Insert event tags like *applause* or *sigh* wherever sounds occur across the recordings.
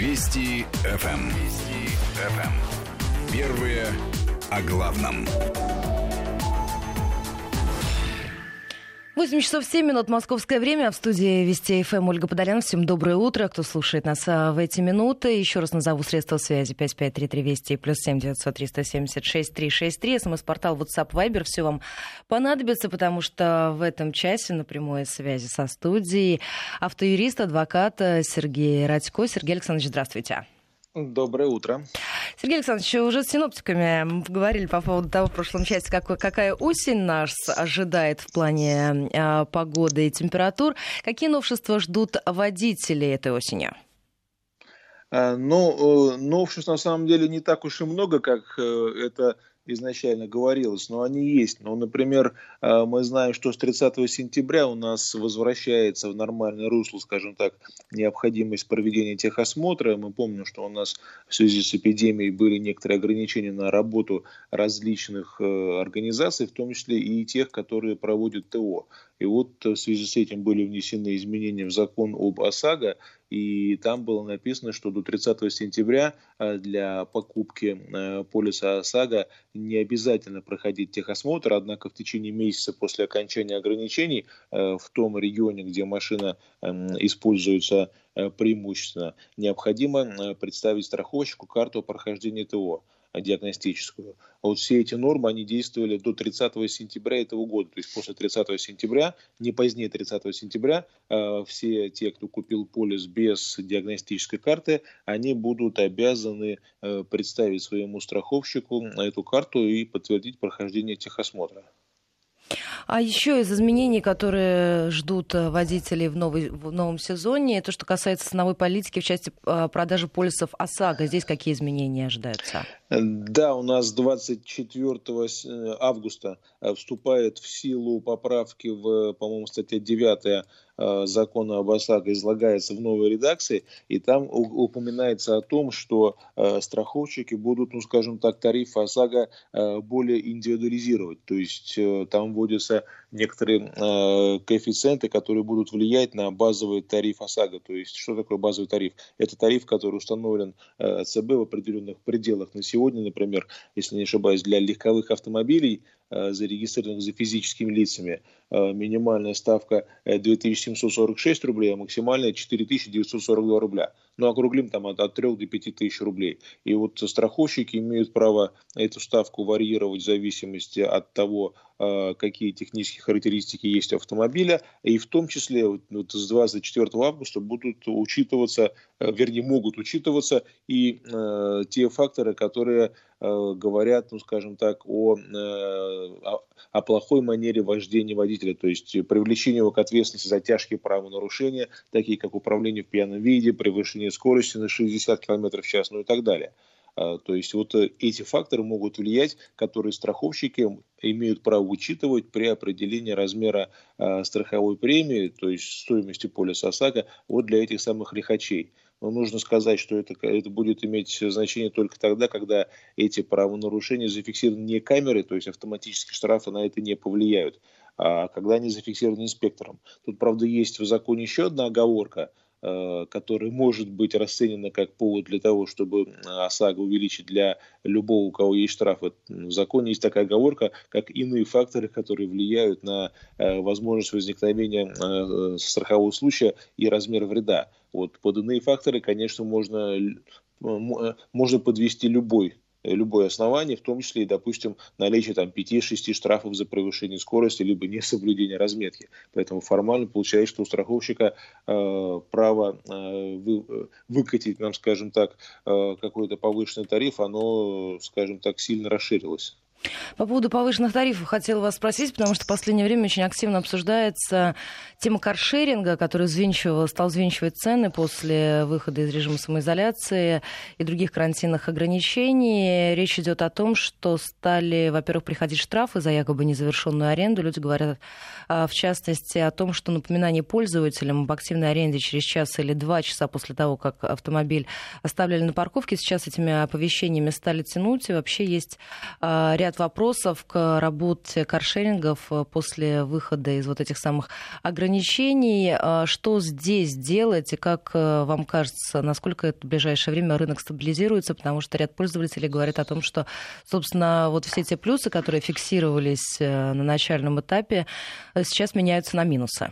Вести ФМ. Вести ФМ. Первые о главном. 8 часов 7 минут московское время. В студии Вести ФМ Ольга Подолян. Всем доброе утро, кто слушает нас а, в эти минуты. Еще раз назову средства связи 5533 Вести плюс 7 900 376 363. СМС-портал WhatsApp Viber. Все вам понадобится, потому что в этом часе на прямой связи со студией автоюрист, адвокат Сергей Радько. Сергей Александрович, здравствуйте. Доброе утро. Сергей Александрович, уже с синоптиками говорили по поводу того в прошлом части, какой, какая осень нас ожидает в плане э, погоды и температур. Какие новшества ждут водители этой осенью? Ну, новшеств на самом деле не так уж и много, как э, это изначально говорилось, но они есть. Ну, например, э, мы знаем, что с 30 сентября у нас возвращается в нормальное русло, скажем так, необходимость проведения техосмотра. Мы помним, что у нас в связи с эпидемией были некоторые ограничения на работу различных э, организаций, в том числе и тех, которые проводят ТО. И вот в связи с этим были внесены изменения в закон об ОСАГО, и там было написано, что до 30 сентября э, для покупки э, полиса ОСАГО не обязательно проходить техосмотр, однако в течение месяца после окончания ограничений э, в том регионе, где машина эм, используется преимущественно, необходимо представить страховщику карту прохождения ТО диагностическую. А вот все эти нормы, они действовали до 30 сентября этого года. То есть после 30 сентября, не позднее 30 сентября, э, все те, кто купил полис без диагностической карты, они будут обязаны э, представить своему страховщику эту карту и подтвердить прохождение техосмотра. А еще из изменений, которые ждут э, водителей в, новый, в новом сезоне, то, что касается ценовой политики в части э, продажи полисов ОСАГО, здесь какие изменения ожидаются? Да, у нас 24 э, августа вступает в силу поправки в, по-моему, статья 9 Э, закона об ОСАГО излагается в новой редакции, и там упоминается о том, что э, страховщики будут, ну скажем так, тариф ОСАГО э, более индивидуализировать. То есть там вводятся некоторые коэффициенты, которые будут влиять на базовый тариф ОСАГО. То есть что такое базовый тариф? Это тариф, который установлен ЦБ в определенных пределах. На сегодня, например, если не ошибаюсь, для легковых автомобилей Э, зарегистрированных за физическими лицами. Э, минимальная ставка 2746 рублей, а максимальная 4942 рубля. Ну, округлим там от, от 3 до 5 тысяч рублей. И вот страховщики имеют право эту ставку варьировать в зависимости от того, э, какие технические характеристики есть у автомобиля, и в том числе вот, с 24 августа будут учитываться, вернее, могут учитываться и э, те факторы, которые Э, говорят, ну, скажем так, о, э, о, о плохой манере вождения водителя, то есть привлечение его к ответственности за тяжкие правонарушения, такие как управление в пьяном виде, превышение скорости на 60 км в час, ну и так далее. А, то есть вот э, эти факторы могут влиять, которые страховщики имеют право учитывать при определении размера страховой премии, то есть стоимости полиса ОСАГО, вот для этих самых лихачей. Но нужно сказать, что это, это будет иметь значение только тогда, когда эти правонарушения зафиксированы не камерой, то есть автоматические штрафы на это не повлияют, а когда они зафиксированы инспектором. Тут, правда, есть в законе еще одна оговорка, э, которая может быть расценена как повод для того, чтобы ОСАГО увеличить для любого, у кого есть штраф. В законе есть такая оговорка, как иные факторы, которые влияют на э, возможность возникновения э, страхового случая и размер вреда. Вот под иные факторы, конечно, можно, можно подвести любой любое основание, в том числе и, допустим, наличие там 5-6 штрафов за превышение скорости, либо несоблюдение разметки. Поэтому формально получается, что у страховщика э, право э, вы, выкатить нам, скажем так, э, какой-то повышенный тариф, оно, скажем так, сильно расширилось. По поводу повышенных тарифов хотела вас спросить, потому что в последнее время очень активно обсуждается тема каршеринга, который взвинчивал, стал взвинчивать цены после выхода из режима самоизоляции и других карантинных ограничений. Речь идет о том, что стали, во-первых, приходить штрафы за якобы незавершенную аренду. Люди говорят, а, в частности, о том, что напоминание пользователям об активной аренде через час или два часа после того, как автомобиль оставляли на парковке, сейчас этими оповещениями стали тянуть. И вообще есть а, ряд ряд вопросов к работе каршерингов после выхода из вот этих самых ограничений. Что здесь делать и как вам кажется, насколько это в ближайшее время рынок стабилизируется, потому что ряд пользователей говорит о том, что, собственно, вот все те плюсы, которые фиксировались на начальном этапе, сейчас меняются на минусы.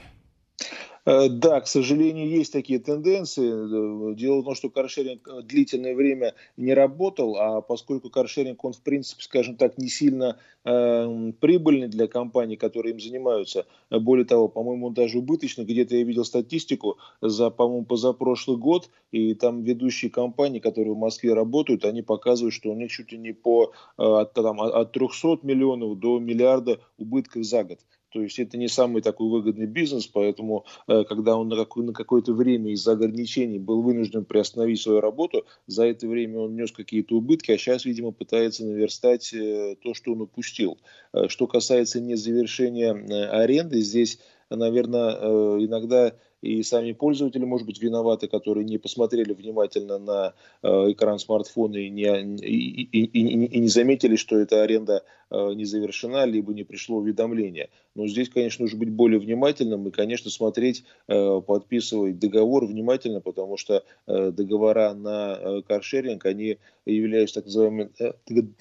Э, да, к сожалению, есть такие тенденции. Э, дело в том, что каршеринг э, длительное время не работал, а поскольку каршеринг, он, в принципе, скажем так, не сильно э, прибыльный для компаний, которые им занимаются. Более того, по-моему, он даже убыточный. Где-то я видел статистику за, по-моему, позапрошлый год, и там ведущие компании, которые в Москве работают, они показывают, что у них чуть ли не по от, там, от 300 миллионов до миллиарда убытков за год. То есть это не самый такой выгодный бизнес, поэтому э, когда он на, какое- на какое-то время из-за ограничений был вынужден приостановить свою работу, за это время он нес какие-то убытки, а сейчас, видимо, пытается наверстать э, то, что он упустил. Э, что касается незавершения аренды, здесь, наверное, иногда и сами пользователи, может быть, виноваты, которые не посмотрели внимательно на экран смартфона и не, и, и, и, и не заметили, что эта аренда не завершена, либо не пришло уведомление. Но здесь, конечно, нужно быть более внимательным и, конечно, смотреть, э, подписывать договор внимательно, потому что договора на каршеринг, они являются так называемыми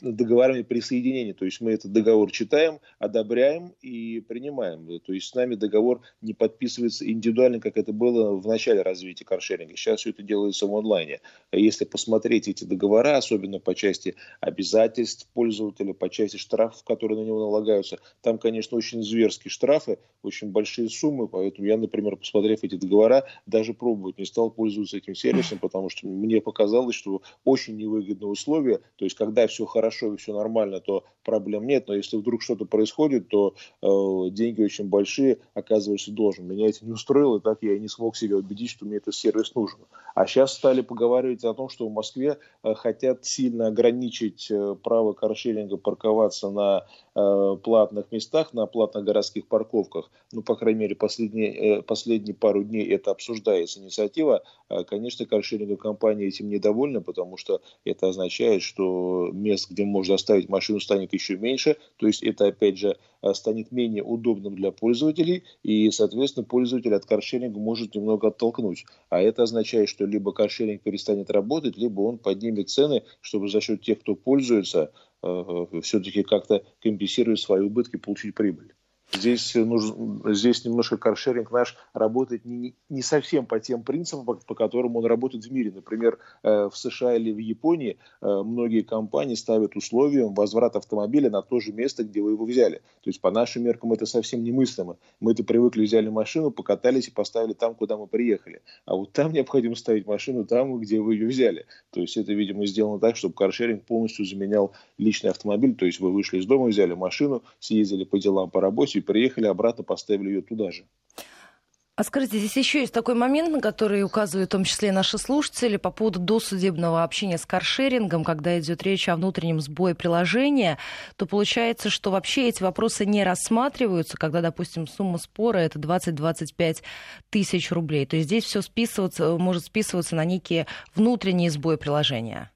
договорами присоединения. То есть мы этот договор читаем, одобряем и принимаем. То есть с нами договор не подписывается индивидуально, как это было в начале развития каршеринга. Сейчас все это делается в онлайне. Если посмотреть эти договора, особенно по части обязательств пользователя, по части штрафов, которые на него налагаются, там, конечно, очень зверские штрафы, очень большие суммы, поэтому я, например, посмотрев эти договора, даже пробовать не стал пользоваться этим сервисом, потому что мне показалось, что очень невыгодные условия, то есть когда все хорошо и все нормально, то проблем нет, но если вдруг что-то происходит, то э, деньги очень большие, оказываешься должен. Меня это не устроило, так я и не смог себя убедить, что мне этот сервис нужен. А сейчас стали поговаривать о том, что в Москве э, хотят сильно ограничить э, право каршеринга парковаться на э, платных местах, на платных городских парковках. Ну, по крайней мере, последние, последние пару дней это обсуждается инициатива. Конечно, каршеринговые компании этим недовольны, потому что это означает, что мест, где можно оставить машину, станет еще меньше. То есть это, опять же, станет менее удобным для пользователей, и, соответственно, пользователь от каршеринга может немного оттолкнуть. А это означает, что либо каршеринг перестанет работать, либо он поднимет цены, чтобы за счет тех, кто пользуется, э, все-таки как-то компенсировать свои убытки, получить прибыль. Здесь, нужно, здесь немножко каршеринг наш работает не, не совсем по тем принципам, по, по которым он работает в мире. Например, э, в США или в Японии э, многие компании ставят условием возврат автомобиля на то же место, где вы его взяли. То есть по нашим меркам это совсем немыслимо. Мы-то привыкли, взяли машину, покатались и поставили там, куда мы приехали. А вот там необходимо ставить машину там, где вы ее взяли. То есть это, видимо, сделано так, чтобы каршеринг полностью заменял личный автомобиль. То есть вы вышли из дома, взяли машину, съездили по делам по работе, и приехали обратно, поставили ее туда же. А скажите, здесь еще есть такой момент, на который указывают в том числе наши слушатели по поводу досудебного общения с каршерингом, когда идет речь о внутреннем сбое приложения, то получается, что вообще эти вопросы не рассматриваются, когда, допустим, сумма спора это 20-25 тысяч рублей. То есть здесь все списываться, может списываться на некие внутренние сбои приложения.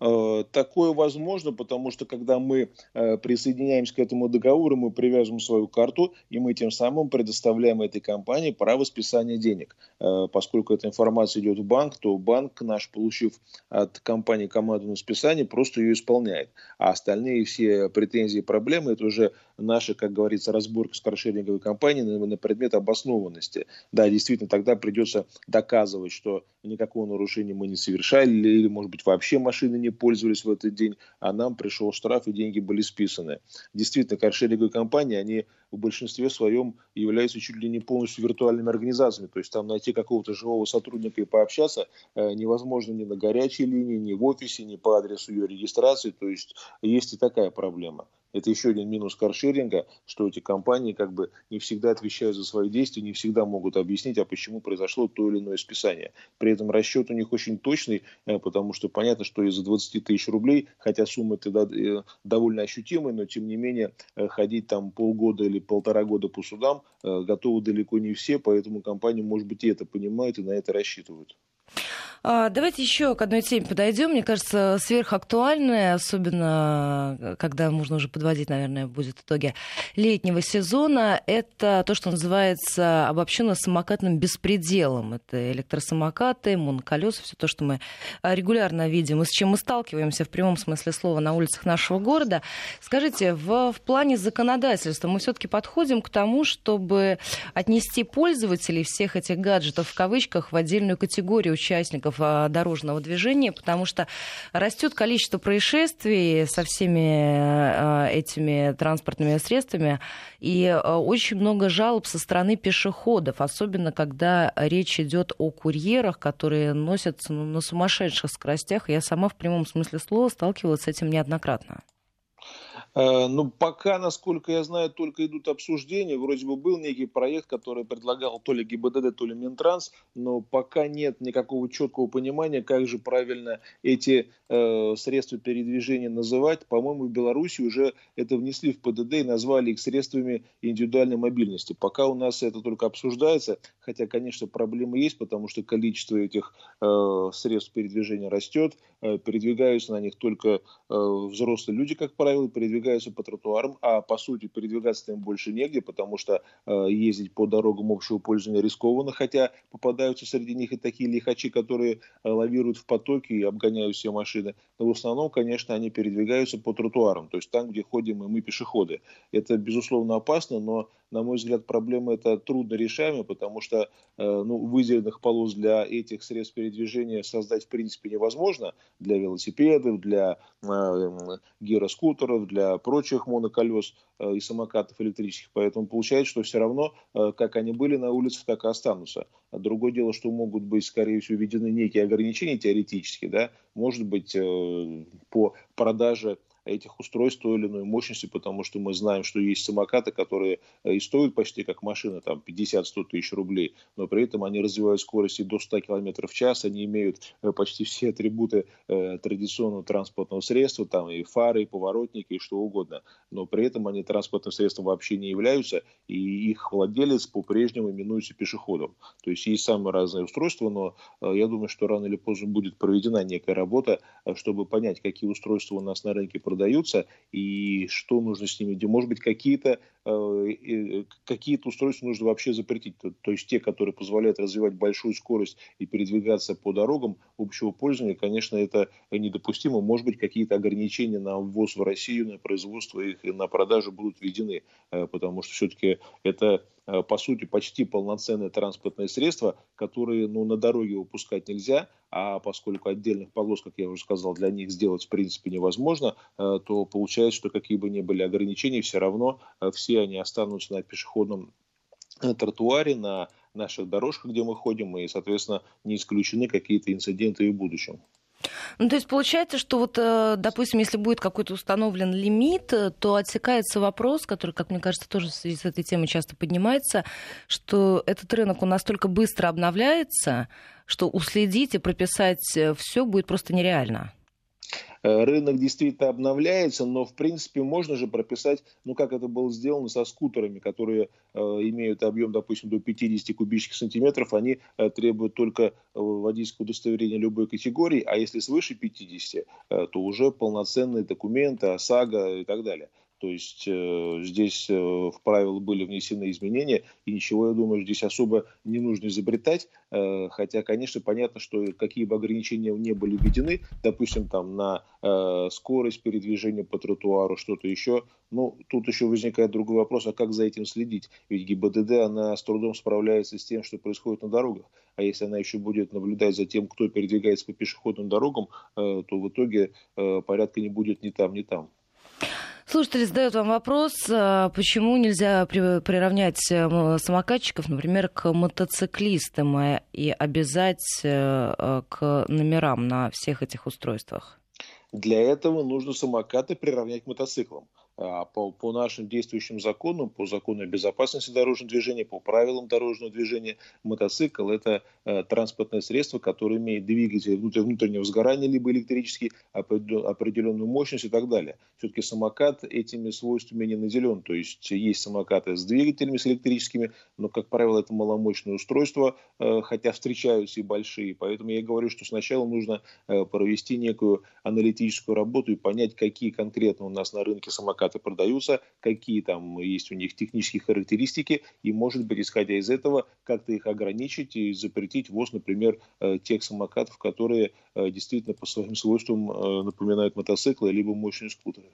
Э, такое возможно, потому что когда мы э, присоединяемся к этому договору, мы привязываем свою карту, и мы тем самым предоставляем этой компании право списания денег. Э, поскольку эта информация идет в банк, то банк наш, получив от компании команду на списание, просто ее исполняет. А остальные все претензии и проблемы, это уже наша, как говорится, разборка с каршеринговой компанией на, на предмет обоснованности. Да, действительно, тогда придется доказывать, что никакого нарушения мы не совершали, или, может быть, вообще машины не пользовались в этот день, а нам пришел штраф и деньги были списаны. Действительно, каршеринговые компании, они в большинстве своем являются чуть ли не полностью виртуальными организациями. То есть там найти какого-то живого сотрудника и пообщаться э, невозможно ни на горячей линии, ни в офисе, ни по адресу ее регистрации. То есть есть и такая проблема. Это еще один минус каршеринга, что эти компании как бы не всегда отвечают за свои действия, не всегда могут объяснить, а почему произошло то или иное списание. При этом расчет у них очень точный, э, потому что понятно, что из-за 20 тысяч рублей, хотя сумма тогда э, довольно ощутимая, но тем не менее э, ходить там полгода или полтора года по судам готовы далеко не все, поэтому компании, может быть, и это понимают и на это рассчитывают. А, давайте еще к одной теме подойдем. Мне кажется, сверхактуальная, особенно э, когда можно уже подводить, наверное, будет итоги летнего сезона. Это то, что называется обобщенно самокатным беспределом. Это электросамокаты, моноколеса, все то, что мы э, регулярно видим и с чем мы сталкиваемся в прямом смысле слова на улицах нашего города. Скажите, в, в плане законодательства мы все-таки подходим к тому, чтобы отнести пользователей всех этих гаджетов в кавычках в отдельную категорию участников участников а, дорожного движения, потому что растет количество происшествий со всеми а, этими транспортными средствами, и а, очень много жалоб со стороны пешеходов, особенно когда речь идет о курьерах, которые носятся ну, на сумасшедших скоростях. Я сама в прямом смысле слова сталкивалась с этим неоднократно. Э, ну, пока, насколько я знаю, только идут обсуждения. Вроде бы был некий проект, который предлагал то ли ГИБДД, то ли Минтранс, но пока нет никакого четкого понимания, как же правильно эти э, средства передвижения называть. По-моему, в Беларуси уже это внесли в ПДД и назвали их средствами индивидуальной мобильности. Пока у нас это только обсуждается, хотя, конечно, проблемы есть, потому что количество этих э, средств передвижения растет, передвигаются на них только э, взрослые люди, как правило, передвигаются по тротуарам, а по сути передвигаться им больше негде, потому что э, ездить по дорогам общего пользования рискованно, хотя попадаются среди них и такие лихачи, которые э, лавируют в потоке и обгоняют все машины. Но в основном, конечно, они передвигаются по тротуарам, то есть там, где ходим и мы пешеходы. Это, безусловно, опасно, но на мой взгляд, проблема это трудно решаемая, потому что э, ну, выделенных полос для этих средств передвижения создать в принципе невозможно. Для велосипедов, для э, гироскутеров, для прочих моноколес э, и самокатов электрических. Поэтому получается, что все равно, э, как они были на улицах, так и останутся. А другое дело, что могут быть, скорее всего, введены некие ограничения теоретически, да, может быть, по продаже этих устройств той или иной мощности, потому что мы знаем, что есть самокаты, которые э, и стоят почти как машина, там 50-100 тысяч рублей, но при этом они развивают скорость и до 100 км в час, они имеют э, почти все атрибуты э, традиционного транспортного средства, там и фары, и поворотники, и что угодно, но при этом они транспортным средством вообще не являются, и их владелец по-прежнему именуется пешеходом. То есть есть самые разные устройства, но я думаю, что рано или поздно будет проведена некая работа, чтобы понять, какие устройства у нас на рынке продаются, продаются и что нужно с ними делать. Может быть, какие-то какие-то устройства нужно вообще запретить. То, то есть те, которые позволяют развивать большую скорость и передвигаться по дорогам общего пользования, конечно, это недопустимо. Может быть, какие-то ограничения на ввоз в Россию, на производство их и на продажу будут введены, э, потому что все-таки это Э, по сути, почти полноценное транспортное средство, которые ну, на дороге выпускать нельзя, а поскольку отдельных полос, как я уже сказал, для них сделать в принципе невозможно, э, то получается, что какие бы ни были ограничения, все равно э, они останутся на пешеходном тротуаре, на наших дорожках, где мы ходим, и, соответственно, не исключены какие-то инциденты и в будущем. Ну, то есть получается, что вот, э, допустим, если будет какой-то установлен лимит, э, то отсекается вопрос, который, как мне кажется, тоже в связи с этой темой часто поднимается, что этот рынок он настолько быстро обновляется, что уследить и прописать э, все будет просто нереально. Э, рынок действительно обновляется, но в принципе можно же прописать, ну как это было сделано со скутерами, которые э, имеют объем, допустим, до 50 кубических сантиметров, они э, требуют только водительского удостоверения любой категории, а если свыше 50, э, то уже полноценные документы, ОСАГО и так далее. То есть э, здесь э, в правила были внесены изменения, и ничего, я думаю, здесь особо не нужно изобретать. Э, хотя, конечно, понятно, что какие бы ограничения не были введены, допустим, там на э, скорость передвижения по тротуару, что-то еще, ну, тут еще возникает другой вопрос, а как за этим следить? Ведь ГИБДД, она с трудом справляется с тем, что происходит на дорогах. А если она еще будет наблюдать за тем, кто передвигается по пешеходным дорогам, э, то в итоге э, порядка не будет ни там, ни там. Слушатели задают вам вопрос, а, почему нельзя приравнять э, самокатчиков, например, к мотоциклистам и обязать э, к номерам на всех этих устройствах? Для этого нужно самокаты приравнять к мотоциклам. А по, по нашим действующим законам, по закону о безопасности дорожного движения, по правилам дорожного движения, мотоцикл – это э, транспортное средство, которое имеет двигатель внутреннего сгорания, либо электрический, определенную мощность и так далее. Все-таки самокат этими свойствами не наделен. То есть есть самокаты с двигателями, с электрическими, но, как правило, это маломощное устройство, э, хотя встречаются и большие. Поэтому я говорю, что сначала нужно э, провести некую аналитическую работу и понять, какие конкретно у нас на рынке самокаты самокаты продаются, какие там есть у них технические характеристики, и, может быть, исходя из этого, как-то их ограничить и запретить ввоз, например, э, тех самокатов, которые э, действительно по своим свойствам э, напоминают мотоциклы, либо мощные скутеры.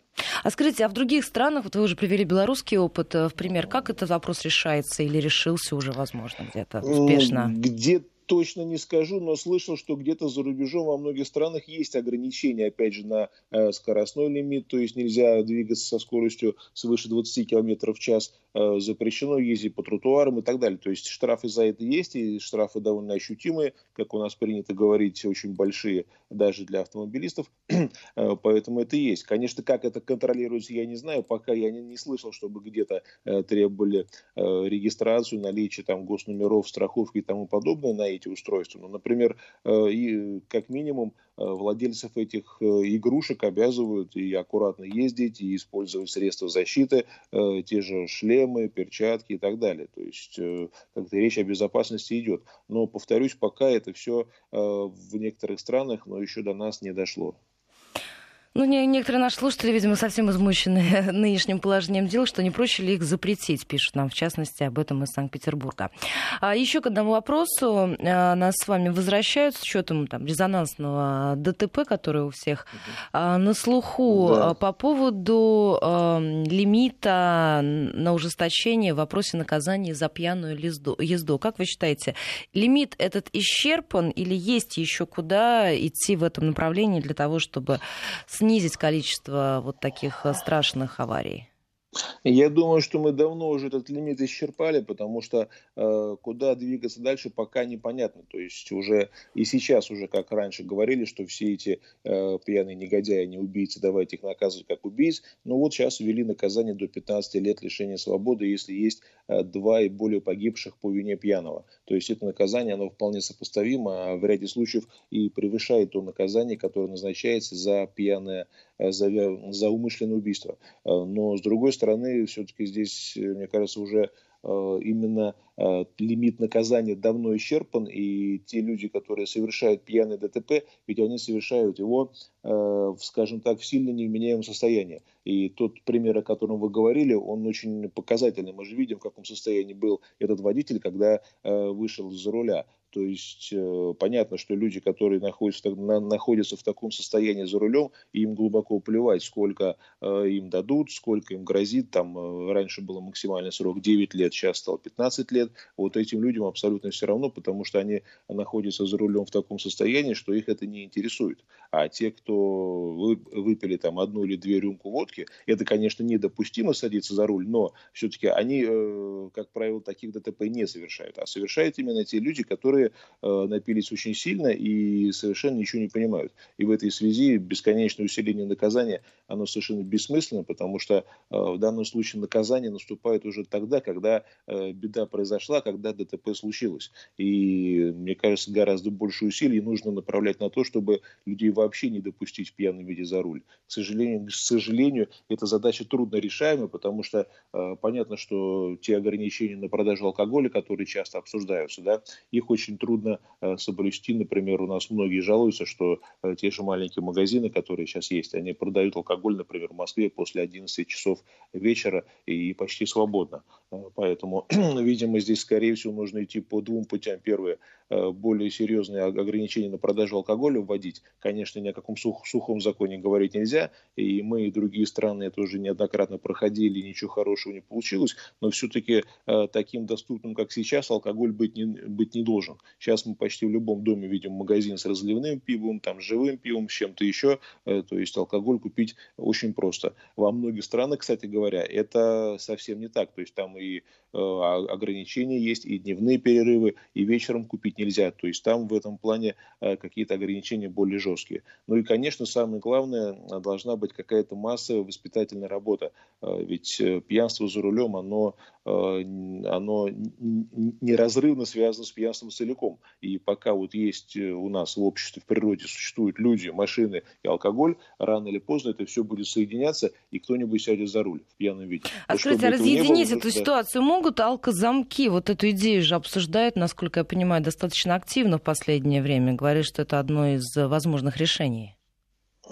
А скажите, а в других странах, вот вы уже привели белорусский опыт в пример, как этот вопрос решается или решился уже, возможно, где-то успешно? Где-то точно не скажу, но слышал, что где-то за рубежом во многих странах есть ограничения, опять же, на э, скоростной лимит, то есть нельзя двигаться со скоростью свыше 20 км в час, э, запрещено ездить по тротуарам и так далее. То есть штрафы за это есть, и штрафы довольно ощутимые, как у нас принято говорить, очень большие даже для автомобилистов, *clears throat* э, поэтому это есть. Конечно, как это контролируется, я не знаю, пока я не, не слышал, чтобы где-то требовали регистрацию, наличие там госномеров, страховки и тому подобное на эти устройства. Ну, например, э, и как минимум э, владельцев этих э, игрушек обязывают и аккуратно ездить, и использовать средства защиты, те же шлемы, перчатки и так далее. То есть как-то речь о безопасности идет. Но, повторюсь, пока это все в некоторых странах, но еще до нас не дошло. Ну, не, некоторые наши слушатели, видимо, совсем измучены *laughs* нынешним положением дел, что не проще ли их запретить, пишут нам, в частности, об этом из Санкт-Петербурга. А еще к одному вопросу. А, нас с вами возвращают с учетом там, резонансного ДТП, который у всех а, на слуху. Да. А, по поводу э, лимита на ужесточение в вопросе наказания за пьяную езду. Как вы считаете, лимит этот исчерпан или есть еще куда идти в этом направлении для того, чтобы снизить количество вот таких э, страшных аварий? Я думаю, что мы давно уже этот лимит исчерпали, потому что э, куда двигаться дальше пока непонятно. То есть уже и сейчас уже, как раньше говорили, что все эти э, пьяные негодяи, не убийцы, давайте их наказывать как убийц. Но вот сейчас ввели наказание до 15 лет лишения свободы, если есть э, два и более погибших по вине пьяного. То есть это наказание, оно вполне сопоставимо, а в ряде случаев и превышает то наказание, которое назначается за пьяное, за, за умышленное убийство. Э, но с другой стороны, все-таки здесь, э, мне кажется, уже э, именно э, лимит наказания давно исчерпан, и те люди, которые совершают пьяный ДТП, ведь они совершают его, скажем так, в сильно невменяемом состоянии. И тот пример, о котором вы говорили, он очень показательный. Мы же видим, в каком состоянии был этот водитель, когда вышел из руля. То есть э, понятно, что люди, которые находятся, на, находятся в таком состоянии за рулем, им глубоко плевать, сколько э, им дадут, сколько им грозит. Там э, раньше был максимальный срок 9 лет, сейчас стал 15 лет. Вот этим людям абсолютно все равно, потому что они находятся за рулем в таком состоянии, что их это не интересует. А те, кто вы, выпили там одну или две рюмку водки, это, конечно, недопустимо садиться за руль, но все-таки они, как правило, таких ДТП не совершают. А совершают именно те люди, которые которые э, напились очень сильно и совершенно ничего не понимают. И в этой связи бесконечное усиление наказания, оно совершенно бессмысленно, потому что э, в данном случае наказание наступает уже тогда, когда э, беда произошла, когда ДТП случилось. И, мне кажется, гораздо больше усилий нужно направлять на то, чтобы людей вообще не допустить в пьяном виде за руль. К сожалению, к сожалению эта задача трудно решаемая, потому что э, понятно, что те ограничения на продажу алкоголя, которые часто обсуждаются, да, их очень очень трудно э, соблюсти. Например, у нас многие жалуются, что э, те же маленькие магазины, которые сейчас есть, они продают алкоголь, например, в Москве после 11 часов вечера и почти свободно. Э, поэтому, *clears throat* видимо, здесь, скорее всего, нужно идти по двум путям. Первое более серьезные ограничения на продажу алкоголя вводить. Конечно, ни о каком сух, сухом законе говорить нельзя, и мы и другие страны это уже неоднократно проходили, ничего хорошего не получилось, но все-таки э, таким доступным, как сейчас, алкоголь быть не, быть не должен. Сейчас мы почти в любом доме видим магазин с разливным пивом, там с живым пивом, с чем-то еще, э, то есть алкоголь купить очень просто. Во многих странах, кстати говоря, это совсем не так, то есть там и ограничения есть, и дневные перерывы, и вечером купить нельзя. То есть там в этом плане какие-то ограничения более жесткие. Ну и, конечно, самое главное, должна быть какая-то массовая воспитательная работа. Ведь пьянство за рулем, оно оно неразрывно связано с пьянством целиком. И пока вот есть у нас в обществе, в природе существуют люди, машины и алкоголь, рано или поздно это все будет соединяться, и кто-нибудь сядет за руль в пьяном виде. А скажите, разъединить было, эту да. ситуацию могут алкозамки? Вот эту идею же обсуждают, насколько я понимаю, достаточно активно в последнее время. Говорят, что это одно из возможных решений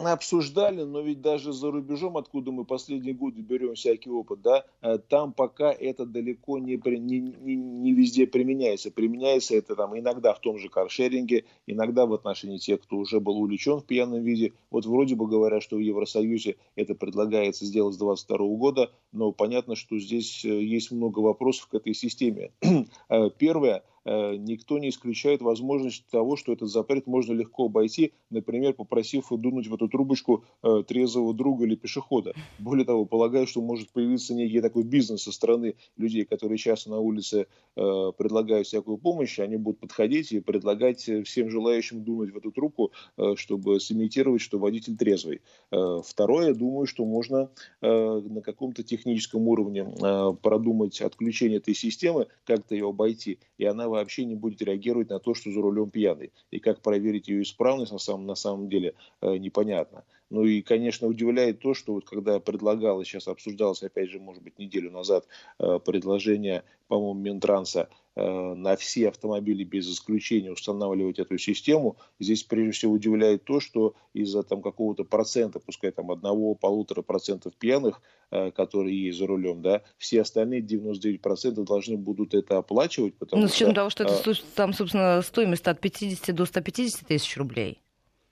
обсуждали, но ведь даже за рубежом, откуда мы последние годы берем всякий опыт, да, э, там пока это далеко не, не, не, не везде применяется. Применяется это там иногда в том же каршеринге, иногда в отношении тех, кто уже был увлечен в пьяном виде. Вот вроде бы говорят, что в Евросоюзе это предлагается сделать с 2022 года, но понятно, что здесь э, есть много вопросов к этой системе. *clears throat* Э, первое, Э, никто не исключает возможность того, что этот запрет можно легко обойти, например, попросив дунуть в эту трубочку э, трезвого друга или пешехода. Более того, полагаю, что может появиться некий такой бизнес со стороны людей, которые часто на улице э, предлагают всякую помощь, они будут подходить и предлагать всем желающим дунуть в эту трубку, чтобы сымитировать, что водитель трезвый. Второе, думаю, что можно на каком-то техническом уровне продумать отключение этой системы, как-то ее обойти, и она вообще не будет реагировать на то, что за рулем пьяный. И как проверить ее исправность на самом, на самом деле э, непонятно. Ну и, конечно, удивляет то, что вот когда предлагалось, сейчас обсуждалось, опять же, может быть, неделю назад, э, предложение, по-моему, Минтранса на все автомобили без исключения устанавливать эту систему. Здесь, прежде всего, удивляет то, что из-за там какого-то процента, пускай там одного-полутора процентов пьяных, э, которые есть за рулем, да, все остальные 99% должны будут это оплачивать. Потому ну, с учетом того, что это, там, собственно, стоимость от 50 до 150 тысяч рублей.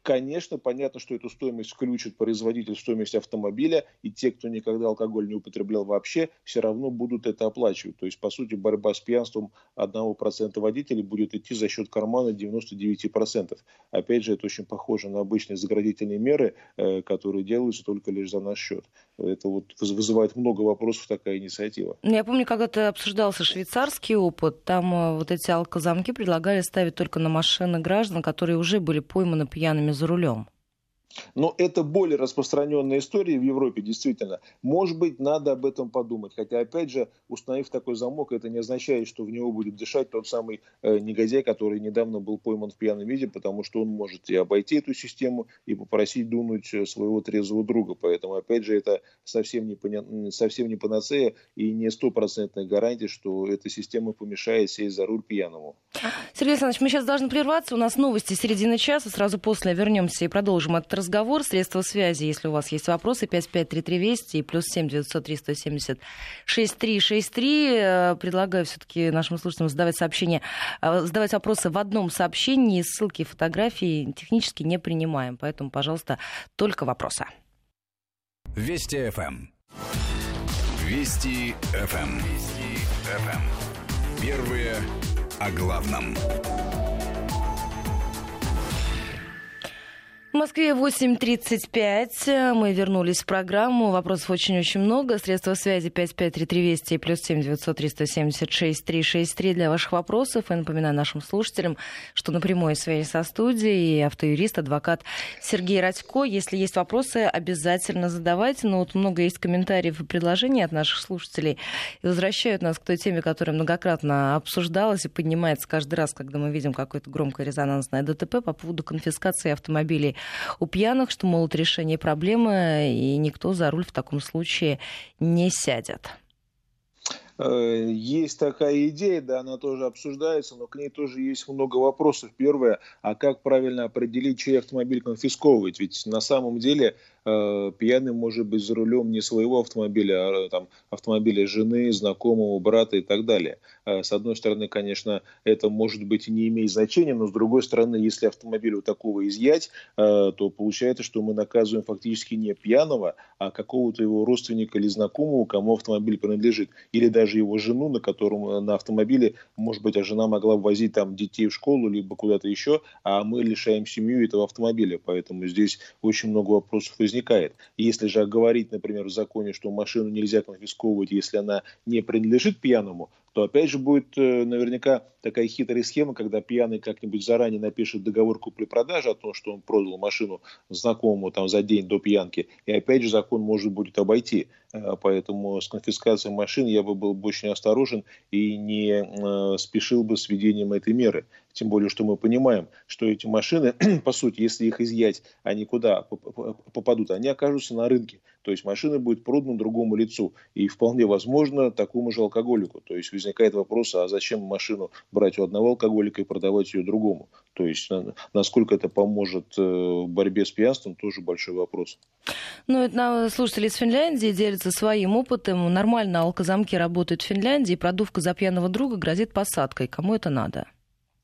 Конечно, понятно, что эту стоимость включит производитель в стоимость автомобиля, и те, кто никогда алкоголь не употреблял вообще, все равно будут это оплачивать. То есть, по сути, борьба с пьянством 1% водителей будет идти за счет кармана 99%. Опять же, это очень похоже на обычные заградительные меры, э, которые делаются только лишь за наш счет. Это вот вызывает много вопросов такая инициатива. Ну, я помню, когда-то обсуждался швейцарский опыт, там э, вот эти алкозамки предлагали ставить только на машины граждан, которые уже были пойманы пьяными за рулем. Но это более распространенная история в Европе, действительно. Может быть, надо об этом подумать. Хотя, опять же, установив такой замок, это не означает, что в него будет дышать тот самый э, негодяй, который недавно был пойман в пьяном виде, потому что он может и обойти эту систему, и попросить дунуть э, своего трезвого друга. Поэтому, опять же, это совсем не, поня... совсем не панацея и не стопроцентная гарантия, что эта система помешает сесть за руль пьяному. Сергей Александрович, мы сейчас должны прерваться. У нас новости середины часа. Сразу после вернемся и продолжим этот разговор разговор. Средства связи, если у вас есть вопросы, 553320 и плюс 7 903 170 6363. Предлагаю все-таки нашим слушателям задавать сообщения, э, задавать вопросы в одном сообщении. Ссылки и фотографии технически не принимаем. Поэтому, пожалуйста, только вопросы. Вести ФМ. Вести ФМ. Вести ФМ. Первые о главном. Москве 8.35. Мы вернулись в программу. Вопросов очень-очень много. Средства связи 553320 и плюс 7 903 176 363 для ваших вопросов. И напоминаю нашим слушателям, что на прямой связи со студией автоюрист, адвокат Сергей Радько. Если есть вопросы, обязательно задавайте. Но вот много есть комментариев и предложений от наших слушателей. И возвращают нас к той теме, которая многократно обсуждалась и поднимается каждый раз, когда мы видим какое-то громкое резонансное ДТП по поводу конфискации автомобилей у пьяных, что, мол, решение проблемы, и никто за руль в таком случае не сядет. Э, есть такая идея, да, она тоже обсуждается, но к ней тоже есть много вопросов. Первое, а как правильно определить, чей автомобиль конфисковывать? Ведь на самом деле э, пьяный может быть за рулем не своего автомобиля, а там, автомобиля жены, знакомого, брата и так далее. Э, с одной стороны, конечно, это может быть не имеет значения, но с другой стороны, если автомобиль у такого изъять, э, то получается, что мы наказываем фактически не пьяного, а какого-то его родственника или знакомого, кому автомобиль принадлежит. Или даже его жену, на котором э, на автомобиле, может быть, а жена могла возить там детей в школу, либо куда-то еще, а мы лишаем семью этого автомобиля. Поэтому здесь очень много вопросов возникает. Если же говорить, например, в законе, что машину нельзя конфисковывать, если она не принадлежит пьяному, то опять же будет наверняка такая хитрая схема, когда пьяный как-нибудь заранее напишет договор купли-продажи о том, что он продал машину знакомому там за день до пьянки, и опять же закон может будет обойти. Э, поэтому с конфискацией машин я бы был бы очень осторожен и не э, спешил бы с введением этой меры. Тем более, что мы понимаем, что эти машины, *clears throat* по сути, если их изъять, они куда попадут? Они окажутся на рынке. То есть машина будет продана другому лицу. И вполне возможно такому же алкоголику. То есть возникает вопрос, а зачем машину брать у одного алкоголика и продавать ее другому? То есть насколько это поможет э, в борьбе с пьянством, тоже большой вопрос. Ну, это слушатели из Финляндии делятся своим опытом. Нормально алкозамки работают в Финляндии, продувка за пьяного друга грозит посадкой. Кому это надо?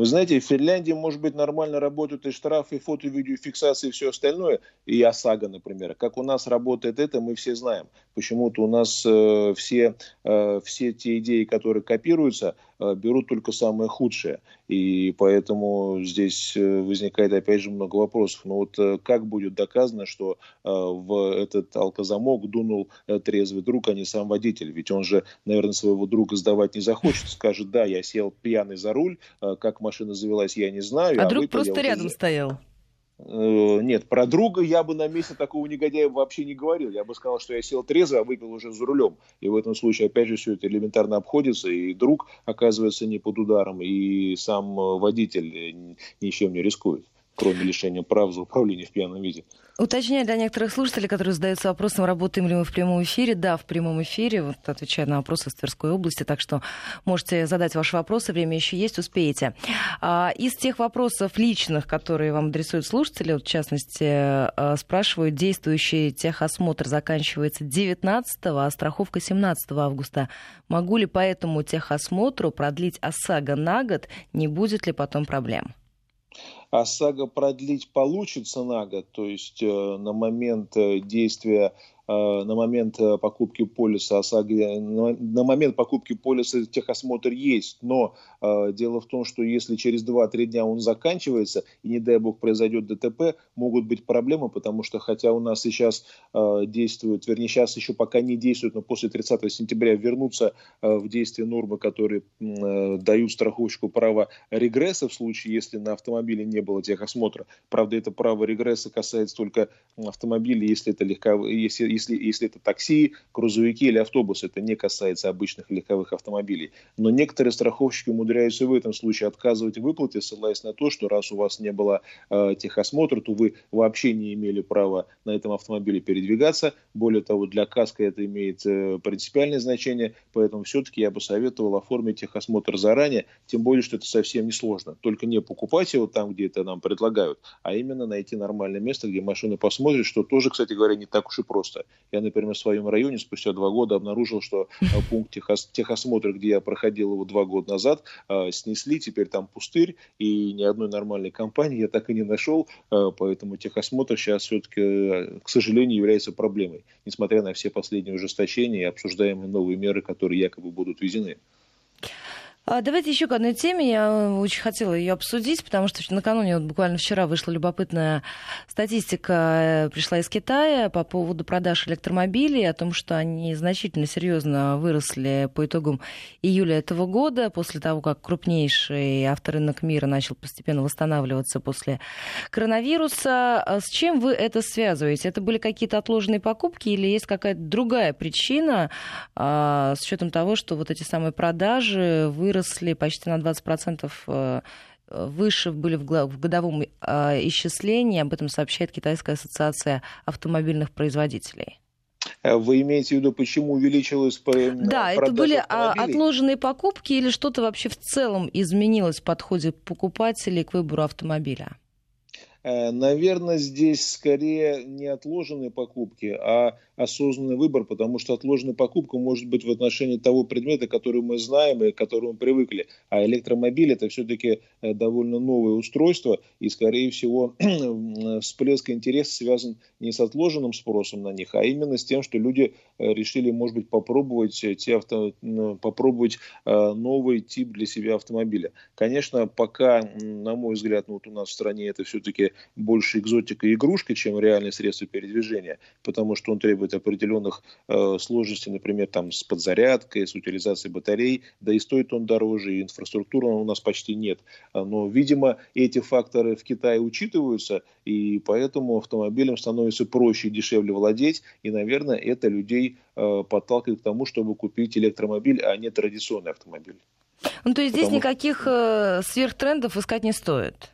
Вы знаете, в Финляндии, может быть, нормально работают и штрафы, и фото, и видеофиксации, и все остальное, и ОСАГО, например. Как у нас работает это, мы все знаем. Почему-то у нас э, все, э, все те идеи, которые копируются, э, берут только самое худшее. И поэтому здесь э, возникает, опять же, много вопросов. Но вот э, как будет доказано, что э, в этот алкозамок дунул э, трезвый друг, а не сам водитель? Ведь он же, наверное, своего друга сдавать не захочет. Скажет, да, я сел пьяный за руль, э, как машина завелась, я не знаю. А, а друг просто рядом уже... стоял. Э, нет, про друга я бы на месте такого негодяя вообще не говорил. Я бы сказал, что я сел трезво, а выпил уже за рулем. И в этом случае, опять же, все это элементарно обходится, и друг оказывается не под ударом, и сам водитель ничем не рискует кроме лишения прав за управление в пьяном виде. Уточняю для некоторых слушателей, которые задаются вопросом, работаем ли мы в прямом эфире. Да, в прямом эфире, вот отвечаю на вопросы из Тверской области, так что можете задать ваши вопросы, время еще есть, успеете. А, из тех вопросов личных, которые вам адресуют слушатели, вот, в частности, а, спрашивают, действующий техосмотр заканчивается 19 а страховка 17 августа. Могу ли по этому техосмотру продлить ОСАГО на год? Не будет ли потом проблем? ОСАГО продлить получится на год, то есть э, на момент э, действия Э, на момент э, покупки полиса ОСАГО, на момент покупки полиса техосмотр есть, но э, дело в том, что если через 2-3 дня он заканчивается, и не дай бог произойдет ДТП, могут быть проблемы, потому что хотя у нас сейчас действуют, вернее сейчас еще пока не действуют, но после 30 сентября вернутся в действие нормы, которые дают страховщику право регресса в случае, если на автомобиле не было техосмотра. Правда, это право регресса касается только автомобилей, если это легковые, если, если, если это такси, грузовики или автобусы. Это не касается обычных легковых автомобилей. Но некоторые страховщики умудряются в этом случае отказывать в выплате, ссылаясь на то, что раз у вас не было э, техосмотра, то вы вообще не имели права на этом автомобиле передвигаться. Более того, для каска это имеет э, принципиальное значение, поэтому все-таки я бы советовал оформить техосмотр заранее, тем более, что это совсем не сложно. Только не покупать его там, где это нам предлагают, а именно найти нормальное место, где машина посмотрит, что тоже, кстати говоря, не так уж и просто. Я, например, в своем районе спустя два года обнаружил, что э, пункт техос, техосмотра, где я проходил его два года назад, э, снесли, теперь там пустырь, и ни одной нормальной компании я так и не нашел, э, поэтому техосмотр сейчас все-таки, к сожалению, является проблемой, несмотря на все последние ужесточения и обсуждаемые новые меры, которые якобы будут введены. А, давайте еще к одной теме. Я э, очень хотела ее обсудить, потому что накануне, вот буквально вчера, вышла любопытная статистика, э, пришла из Китая по поводу продаж электромобилей, о том, что они значительно серьезно выросли по итогам июля этого года, после того, как крупнейший авторынок мира начал постепенно восстанавливаться после коронавируса. А с чем вы это связываете? Это были какие-то отложенные покупки или есть какая-то другая причина а, с учетом того, что вот эти самые продажи выросли выросли почти на 20% э, выше были в годовом э, исчислении. Об этом сообщает Китайская ассоциация автомобильных производителей. Э, вы имеете в виду, почему увеличилось Да, это были а, автомобилей? отложенные покупки или что-то вообще в целом изменилось в подходе покупателей к выбору автомобиля? Наверное, здесь скорее не отложенные покупки, а осознанный выбор, потому что отложенная покупка может быть в отношении того предмета, который мы знаем и к которому привыкли. А электромобиль это все-таки э, довольно новое устройство, и, скорее всего, *clears throat* всплеск интереса связан не с отложенным спросом на них, а именно с тем, что люди э, решили, может быть, попробовать, те авто... попробовать э, новый тип для себя автомобиля. Конечно, пока, на мой взгляд, ну, вот у нас в стране это все-таки больше экзотика и игрушка, чем реальное средство передвижения, потому что он требует определенных э, сложностей, например, там с подзарядкой, с утилизацией батарей, да и стоит он дороже, и инфраструктуры у нас почти нет. Но, видимо, эти факторы в Китае учитываются, и поэтому автомобилем становится проще и дешевле владеть, и, наверное, это людей э, подталкивает к тому, чтобы купить электромобиль, а не традиционный автомобиль. Ну, то есть Потому... здесь никаких э, сверхтрендов искать не стоит?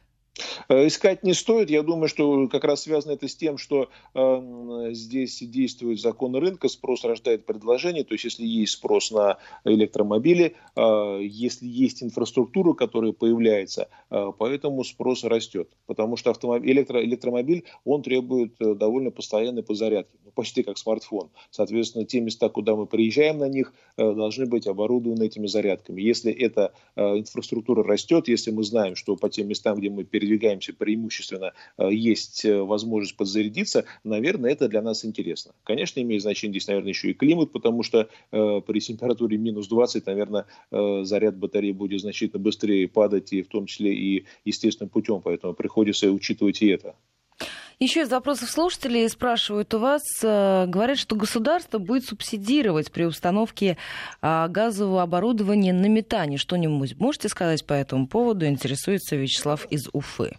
Э, искать не стоит. Я думаю, что как раз связано это с тем, что э, здесь действует закон рынка, спрос рождает предложение. То есть, если есть спрос на электромобили, э, если есть инфраструктура, которая появляется, э, поэтому спрос растет. Потому что автомобиль, электро, электромобиль, он требует э, довольно постоянной подзарядки, ну, почти как смартфон. Соответственно, те места, куда мы приезжаем на них, э, должны быть оборудованы этими зарядками. Если эта э, инфраструктура растет, если мы знаем, что по тем местам, где мы перед передвигаемся преимущественно, э, есть э, возможность подзарядиться, наверное, это для нас интересно. Конечно, имеет значение здесь, наверное, еще и климат, потому что э, при температуре минус 20, наверное, заряд батареи будет значительно быстрее падать, и в том числе и естественным путем, поэтому приходится учитывать и это. Еще из вопросов слушателей спрашивают у вас, говорят, что государство будет субсидировать при установке а, газового оборудования на метане. Что-нибудь можете сказать по этому поводу? Интересуется Вячеслав из Уфы.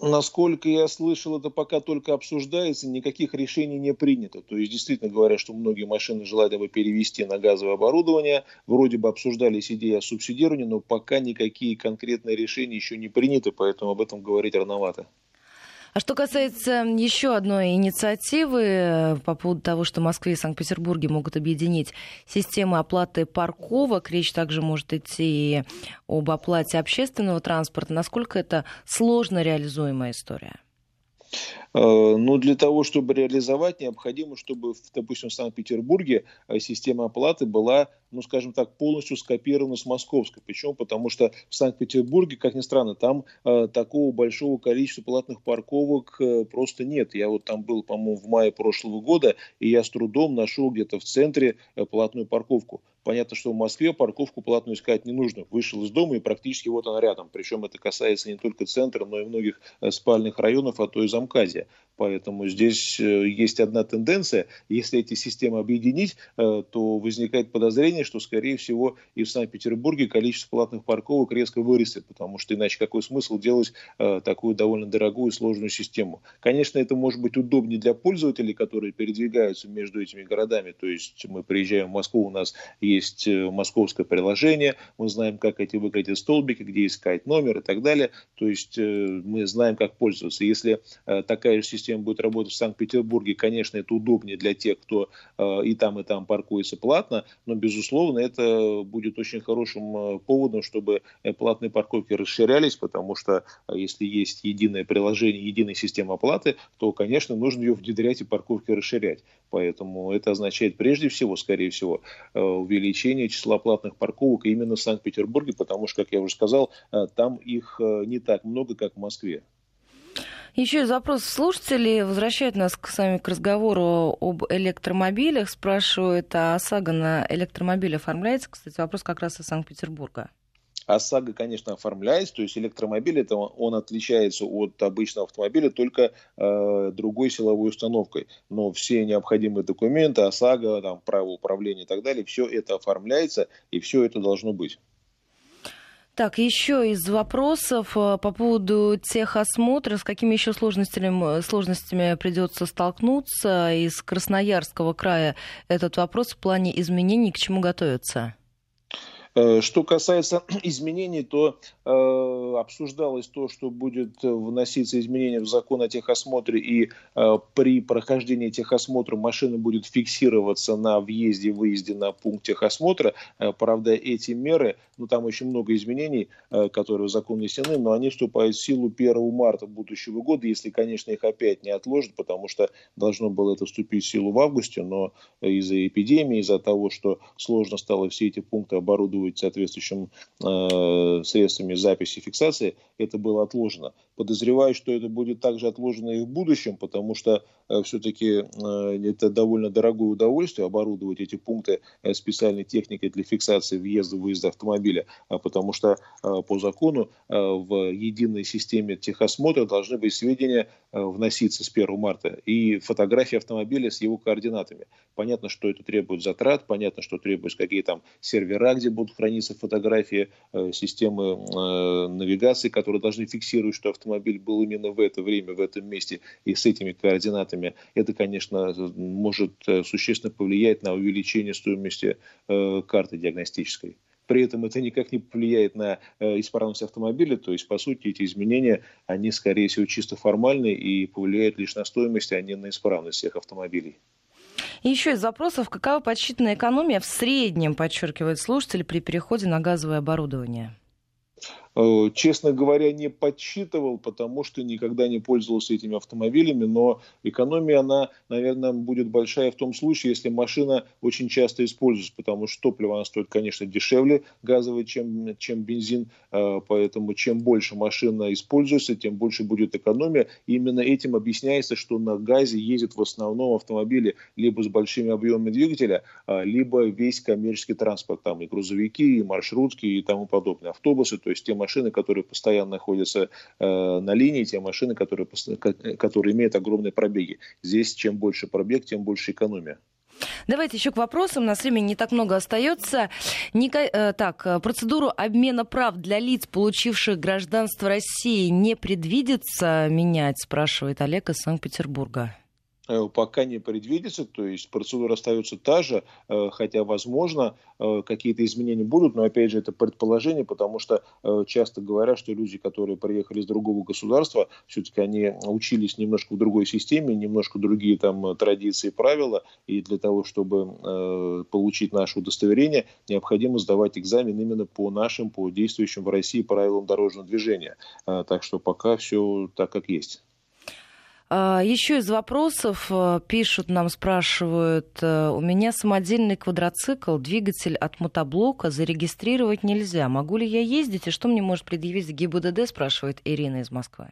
Насколько я слышал, это пока только обсуждается, никаких решений не принято. То есть действительно говорят, что многие машины желали бы перевести на газовое оборудование. Вроде бы обсуждались идеи о субсидировании, но пока никакие конкретные решения еще не приняты, поэтому об этом говорить рановато. А что касается еще одной инициативы э, по поводу того, что в Москве и Санкт-Петербурге могут объединить системы оплаты парковок, речь также может идти об оплате общественного транспорта. Насколько это сложно реализуемая история? Э, но для того, чтобы реализовать, необходимо, чтобы, допустим, в Санкт-Петербурге э, система оплаты была, ну, скажем так, полностью скопирована с московской. Почему? Потому что в Санкт-Петербурге, как ни странно, там э, такого большого количества платных парковок просто нет. Я вот там был, по-моему, в мае прошлого года, и я с трудом нашел где-то в центре платную парковку. Понятно, что в Москве парковку платную искать не нужно. Вышел из дома и практически вот она рядом. Причем это касается не только центра, но и многих спальных районов, а то и Замкадия понятия. Поэтому здесь э, есть одна тенденция. Если эти системы объединить, э, то возникает подозрение, что, скорее всего, и в Санкт-Петербурге количество платных парковок резко вырастет, потому что иначе какой смысл делать э, такую довольно дорогую и сложную систему? Конечно, это может быть удобнее для пользователей, которые передвигаются между этими городами. То есть мы приезжаем в Москву, у нас есть московское приложение, мы знаем, как эти выглядят столбики, где искать номер и так далее. То есть мы знаем, как пользоваться. Если такая же система система будет работать в Санкт-Петербурге, конечно, это удобнее для тех, кто э, и там, и там паркуется платно, но, безусловно, это будет очень хорошим э, поводом, чтобы э, платные парковки расширялись, потому что если есть единое приложение, единая система оплаты, то, конечно, нужно ее внедрять и парковки расширять. Поэтому это означает прежде всего, скорее всего, увеличение числа платных парковок именно в Санкт-Петербурге, потому что, как я уже сказал, там их не так много, как в Москве. Еще из вопросов слушателей возвращают нас к, сами к разговору об электромобилях. Спрашивают, а ОСАГО на электромобиль оформляется? Кстати, вопрос как раз из Санкт-Петербурга. ОСАГО, конечно, оформляется, то есть электромобиль это он отличается от обычного автомобиля только э, другой силовой установкой. Но все необходимые документы, ОСАГО, там, право управления и так далее, все это оформляется и все это должно быть. Так, еще из вопросов э, по поводу техосмотра. С какими еще сложностями, сложностями придется столкнуться из Красноярского края этот вопрос в плане изменений, к чему готовиться? Э, что касается *clears throat* изменений, то э, обсуждалось то, что будет вноситься изменения в закон о техосмотре, и э, при прохождении техосмотра машина будет фиксироваться на въезде-выезде на пункт техосмотра. Э, правда, эти меры, ну там очень много изменений, э, которые в закон внесены, но они вступают в силу 1 марта будущего года, если, конечно, их опять не отложат, потому что должно было это вступить в силу в августе, но из-за эпидемии, из-за того, что сложно стало все эти пункты оборудовать оборудовать соответствующим э, средствами записи и фиксации, это было отложено. Подозреваю, что это будет также отложено и в будущем, потому что э, все-таки э, это довольно дорогое удовольствие оборудовать эти пункты э, специальной техникой для фиксации въезда-выезда автомобиля, а потому что э, по закону э, в единой системе техосмотра должны быть сведения э, вноситься с 1 марта и фотографии автомобиля с его координатами. Понятно, что это требует затрат, понятно, что требуются какие там сервера, где будут храниться фотографии, э, системы э, навигации, которые должны фиксировать, что автомобиль был именно в это время, в этом месте и с этими координатами. Это, конечно, может э, существенно повлиять на увеличение стоимости карты диагностической. При этом это никак не повлияет на исправность автомобиля, то есть, по сути, эти изменения, они, скорее всего, чисто формальные и повлияют лишь на стоимость, а не на исправность всех автомобилей. Еще из запросов, какова подсчитанная экономия в среднем, подчеркивает слушатель, при переходе на газовое оборудование? Э, честно говоря, не подсчитывал, потому что никогда не пользовался этими автомобилями, но экономия, она, наверное, будет большая в том случае, если машина очень часто используется, потому что топливо, она стоит, конечно, дешевле газовое, чем, чем бензин, э, поэтому чем больше машина используется, тем больше будет экономия. И именно этим объясняется, что на газе ездят в основном автомобили либо с большими объемами двигателя, а, либо весь коммерческий транспорт, там и грузовики, и маршрутки, и тому подобное, автобусы, то есть те машины, которые постоянно находятся э, на линии, те машины, которые, которые имеют огромные пробеги. Здесь чем больше пробег, тем больше экономия. Давайте еще к вопросам. У нас времени не так много остается. Ника... Э, так, процедуру обмена прав для лиц, получивших гражданство России, не предвидится менять, спрашивает Олег из Санкт-Петербурга. Э, пока не предвидится, то есть процедура остается та же, э, хотя, возможно, э, какие-то изменения будут, но, опять же, это предположение, потому что часто говорят, что люди, которые приехали из другого государства, все-таки они учились немножко в другой системе, немножко другие там традиции и правила, и для того, чтобы получить наше удостоверение, необходимо сдавать экзамен именно по нашим, по действующим в России правилам дорожного движения. Так что пока все так, как есть. А, Еще из вопросов э, пишут нам, спрашивают, э, у меня самодельный квадроцикл, двигатель от мотоблока зарегистрировать нельзя. Могу ли я ездить и что мне может предъявить ГИБДД, спрашивает Ирина из Москвы.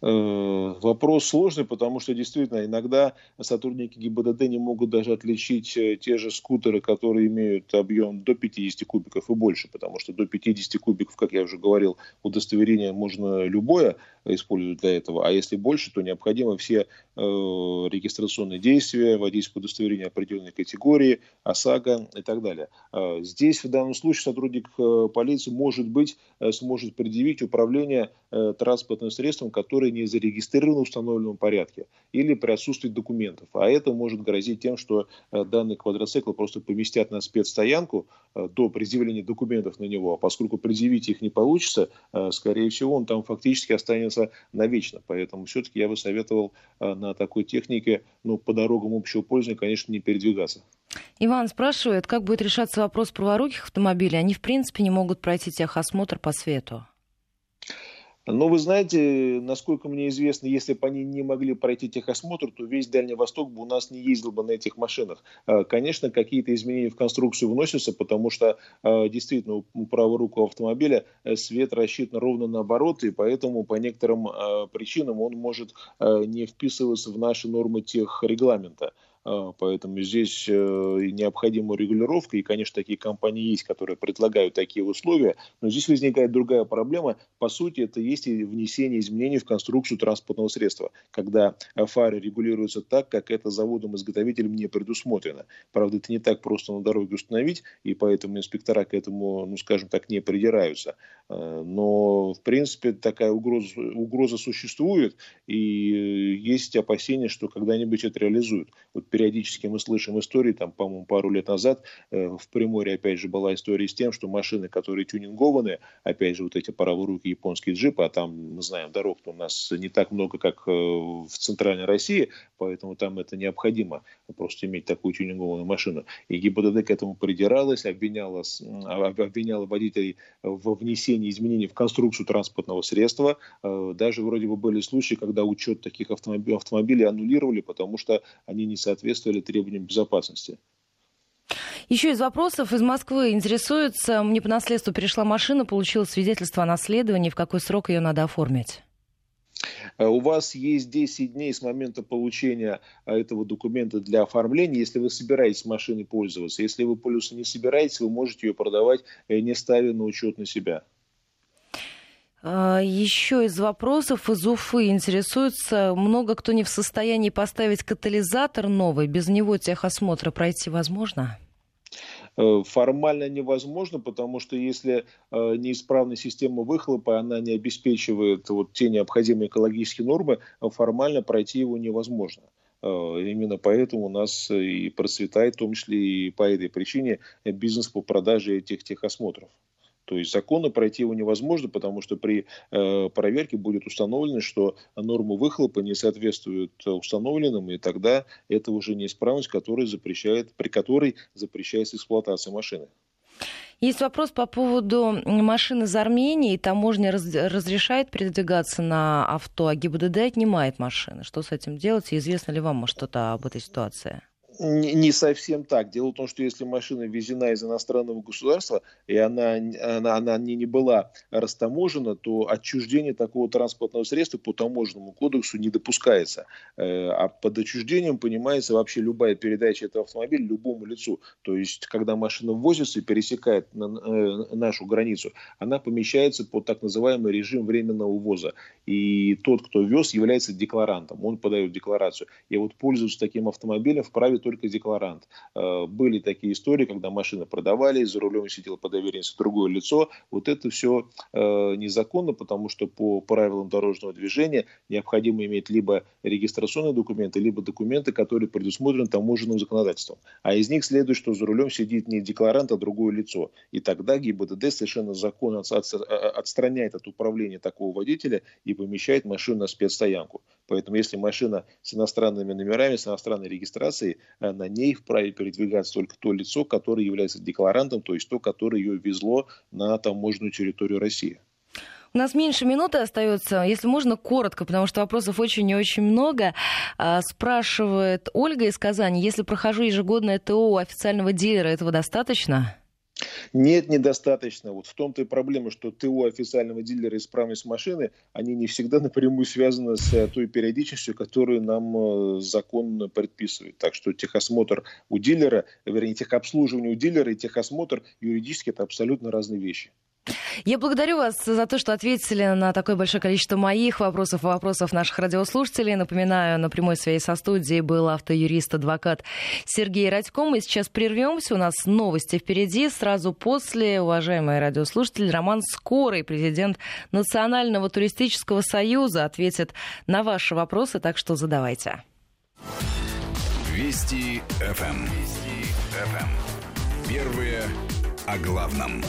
Э, вопрос сложный, потому что действительно иногда сотрудники ГИБДД не могут даже отличить те же скутеры, которые имеют объем до 50 кубиков и больше, потому что до 50 кубиков, как я уже говорил, удостоверение можно любое использовать для этого, а если больше, то необходимо все э, регистрационные действия, водительское удостоверение определенной категории, ОСАГО и так далее. Э, здесь в данном случае сотрудник э, полиции, может быть, э, сможет предъявить управление э, транспортным средством, которое не зарегистрировано в установленном порядке или при отсутствии документов. А это может грозить тем, что э, данный квадроцикл просто поместят на спецстоянку э, до предъявления документов на него. А поскольку предъявить их не получится, э, скорее всего, он там фактически останется навечно. Поэтому все-таки я бы советовал на такой технике ну, по дорогам общего пользования, конечно, не передвигаться. Иван спрашивает, как будет решаться вопрос праворуких автомобилей? Они, в принципе, не могут пройти техосмотр по свету. Но вы знаете, насколько мне известно, если бы они не могли пройти техосмотр, то весь Дальний Восток бы у нас не ездил бы на этих машинах. А, конечно, какие-то изменения в конструкцию вносятся, потому что а, действительно у праворукого автомобиля э, свет рассчитан ровно наоборот, и поэтому по некоторым причинам он может не вписываться в наши нормы тех регламента. А, поэтому здесь э, необходима регулировка, и, конечно, такие компании есть, которые предлагают такие условия, но здесь возникает другая проблема. По сути, это есть и внесение изменений в конструкцию транспортного средства, когда фары регулируются так, как это заводом-изготовителем не предусмотрено. Правда, это не так просто на дороге установить, и поэтому инспектора к этому, ну, скажем так, не придираются. А, но, в принципе, такая угроза, угроза существует, и э, есть опасения, что когда-нибудь это реализуют. Вот периодически мы слышим истории, там, по-моему, пару лет назад э, в Приморье, опять же, была история с тем, что машины, которые тюнингованы, опять же, вот эти пароворуки японские джипы, а там, мы знаем, дорог у нас не так много, как э, в центральной России, поэтому там это необходимо, просто иметь такую тюнингованную машину. И ГИБДД к этому придиралась, обвиняла, обвиняла водителей во внесении изменений в конструкцию транспортного средства. Э, даже вроде бы были случаи, когда учет таких автомобилей, автомобилей аннулировали, потому что они не соответствовали требованиям безопасности. Еще из вопросов из Москвы интересуется, мне по наследству перешла машина, получила свидетельство о наследовании, в какой срок ее надо оформить? Э, у вас есть 10 дней с момента получения э, этого документа для оформления, если вы собираетесь машиной пользоваться. Если вы пользоваться не собираетесь, вы можете ее продавать, не ставя на учет на себя. Еще из вопросов из Уфы интересуется, много кто не в состоянии поставить катализатор новый, без него техосмотра пройти возможно? Э, формально невозможно, потому что если э, неисправная система выхлопа, она не обеспечивает вот те необходимые экологические нормы, формально пройти его невозможно. Э, именно поэтому у нас и процветает, в том числе и по этой причине, бизнес по продаже этих техосмотров. То есть законно пройти его невозможно, потому что при э, проверке будет установлено, что нормы выхлопа не соответствуют установленным, и тогда это уже неисправность, которая запрещает, при которой запрещается эксплуатация машины. Есть вопрос по поводу машин из Армении. Таможня раз, разрешает передвигаться на авто, а ГИБДД отнимает машины. Что с этим делать? И известно ли вам что-то об этой ситуации? Не совсем так. Дело в том, что если машина везена из иностранного государства, и она, она, она не, не была растаможена, то отчуждение такого транспортного средства по таможенному кодексу не допускается. Э, а под отчуждением понимается вообще любая передача этого автомобиля любому лицу. То есть, когда машина ввозится и пересекает э, нашу границу, она помещается под так называемый режим временного ввоза. И тот, кто вез, является декларантом. Он подает декларацию. И вот пользоваться таким автомобилем вправе только декларант. Э, были такие истории, когда машины продавали, за рулем сидело по доверенности другое лицо. Вот это все э, незаконно, потому что по правилам дорожного движения необходимо иметь либо регистрационные документы, либо документы, которые предусмотрены таможенным законодательством. А из них следует, что за рулем сидит не декларант, а другое лицо. И тогда ГИБДД совершенно законно отстраняет от управления такого водителя и помещает машину на спецстоянку. Поэтому если машина с иностранными номерами, с иностранной регистрацией, э, на ней вправе передвигаться только то лицо, которое является декларантом, то есть то, которое ее везло на таможенную территорию России. У нас меньше минуты остается. Если можно, коротко, потому что вопросов очень и очень много. А, спрашивает Ольга из Казани, если прохожу ежегодное ТО у официального дилера, этого достаточно? Нет, недостаточно. Вот в том-то и проблема, что ТО официального дилера исправность машины, они не всегда напрямую связаны с э, той периодичностью, которую нам э, закон предписывает. Так что техосмотр у дилера, вернее, техобслуживание у дилера и техосмотр юридически это абсолютно разные вещи. Я благодарю вас за то, что ответили на такое большое количество моих вопросов и вопросов наших радиослушателей. Напоминаю, на прямой связи со студией был автоюрист, адвокат Сергей Радько. Мы сейчас прервемся. У нас новости впереди. Сразу после, уважаемые радиослушатели, Роман Скорый, президент Национального туристического союза, ответит на ваши вопросы, так что задавайте. Вести ФМ. Эм. Вести ФМ. Эм. Первые о главном.